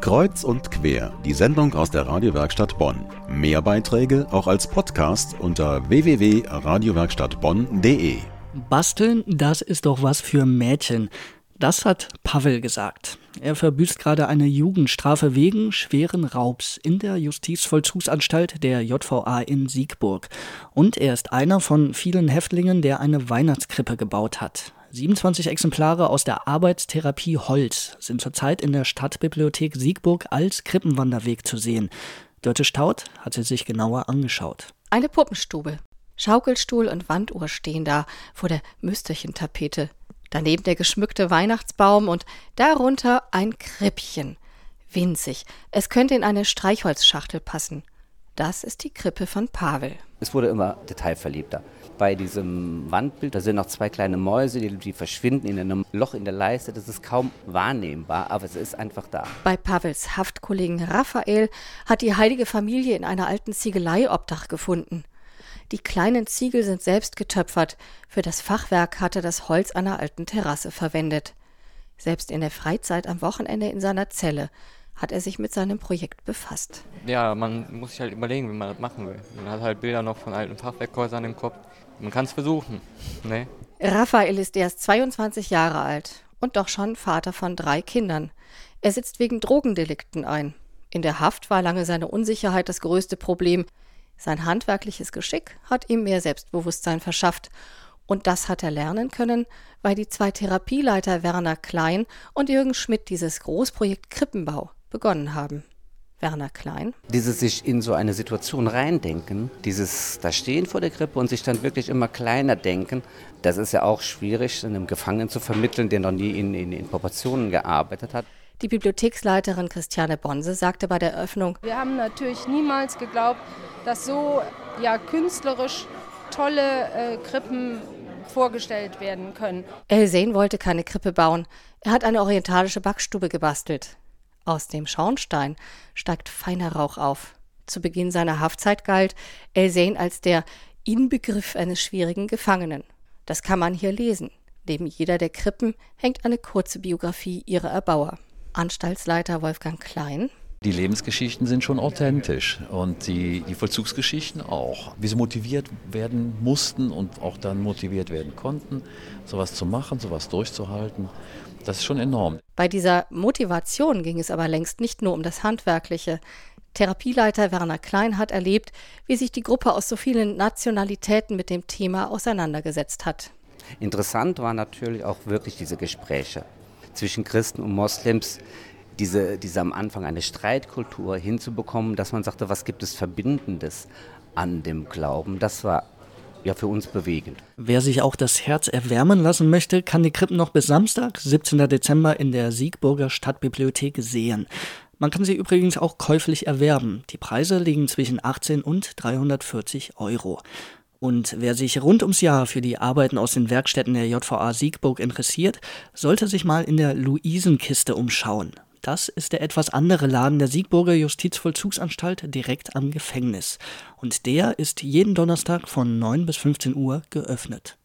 Kreuz und quer, die Sendung aus der Radiowerkstatt Bonn. Mehr Beiträge auch als Podcast unter www.radiowerkstattbonn.de. Basteln, das ist doch was für Mädchen. Das hat Pavel gesagt. Er verbüßt gerade eine Jugendstrafe wegen schweren Raubs in der Justizvollzugsanstalt der JVA in Siegburg. Und er ist einer von vielen Häftlingen, der eine Weihnachtskrippe gebaut hat. 27 Exemplare aus der Arbeitstherapie Holz sind zurzeit in der Stadtbibliothek Siegburg als Krippenwanderweg zu sehen. Dörte Staud hat sie sich genauer angeschaut. Eine Puppenstube. Schaukelstuhl und Wanduhr stehen da vor der Müsterchentapete. Daneben der geschmückte Weihnachtsbaum und darunter ein Krippchen. Winzig. Es könnte in eine Streichholzschachtel passen. Das ist die Krippe von Pavel. Es wurde immer detailverliebter. Bei diesem Wandbild, da sind noch zwei kleine Mäuse, die, die, verschwinden in einem Loch in der Leiste. Das ist kaum wahrnehmbar, aber es ist einfach da. Bei Pavels Haftkollegen Raphael hat die heilige Familie in einer alten Ziegelei Obdach gefunden. Die kleinen Ziegel sind selbst getöpfert. Für das Fachwerk hat er das Holz einer alten Terrasse verwendet. Selbst in der Freizeit am Wochenende in seiner Zelle hat er sich mit seinem Projekt befasst. Ja, man muss sich halt überlegen, wie man das machen will. Man hat halt Bilder noch von alten Fachwerkhäusern im Kopf. Man kann es versuchen. Ne? Raphael ist erst 22 Jahre alt und doch schon Vater von drei Kindern. Er sitzt wegen Drogendelikten ein. In der Haft war lange seine Unsicherheit das größte Problem. Sein handwerkliches Geschick hat ihm mehr Selbstbewusstsein verschafft. Und das hat er lernen können, weil die zwei Therapieleiter Werner Klein und Jürgen Schmidt dieses Großprojekt Krippenbau begonnen haben. Werner Klein. Dieses sich in so eine Situation reindenken, dieses da stehen vor der Krippe und sich dann wirklich immer kleiner denken, das ist ja auch schwierig, einem Gefangenen zu vermitteln, der noch nie in, in, in Proportionen gearbeitet hat. Die Bibliotheksleiterin Christiane Bonse sagte bei der Eröffnung: Wir haben natürlich niemals geglaubt, dass so ja, künstlerisch tolle äh, Krippen vorgestellt werden können. Elsen wollte keine Krippe bauen. Er hat eine orientalische Backstube gebastelt. Aus dem Schornstein steigt feiner Rauch auf. Zu Beginn seiner Haftzeit galt Elsein als der Inbegriff eines schwierigen Gefangenen. Das kann man hier lesen. Neben jeder der Krippen hängt eine kurze Biografie ihrer Erbauer. Anstaltsleiter Wolfgang Klein. Die Lebensgeschichten sind schon authentisch und die, die Vollzugsgeschichten auch. Wie sie motiviert werden mussten und auch dann motiviert werden konnten, sowas zu machen, sowas durchzuhalten. Das ist schon enorm. Bei dieser Motivation ging es aber längst nicht nur um das Handwerkliche. Therapieleiter Werner Klein hat erlebt, wie sich die Gruppe aus so vielen Nationalitäten mit dem Thema auseinandergesetzt hat. Interessant waren natürlich auch wirklich diese Gespräche zwischen Christen und Moslems, diese, diese am Anfang eine Streitkultur hinzubekommen, dass man sagte, was gibt es Verbindendes an dem Glauben. Das war ja für uns bewegend. Wer sich auch das Herz erwärmen lassen möchte, kann die Krippen noch bis Samstag, 17. Dezember, in der Siegburger Stadtbibliothek sehen. Man kann sie übrigens auch käuflich erwerben. Die Preise liegen zwischen 18 und 340 Euro. Und wer sich rund ums Jahr für die Arbeiten aus den Werkstätten der JVA Siegburg interessiert, sollte sich mal in der Luisenkiste umschauen. Das ist der etwas andere Laden der Siegburger Justizvollzugsanstalt direkt am Gefängnis. Und der ist jeden Donnerstag von 9 bis 15 Uhr geöffnet.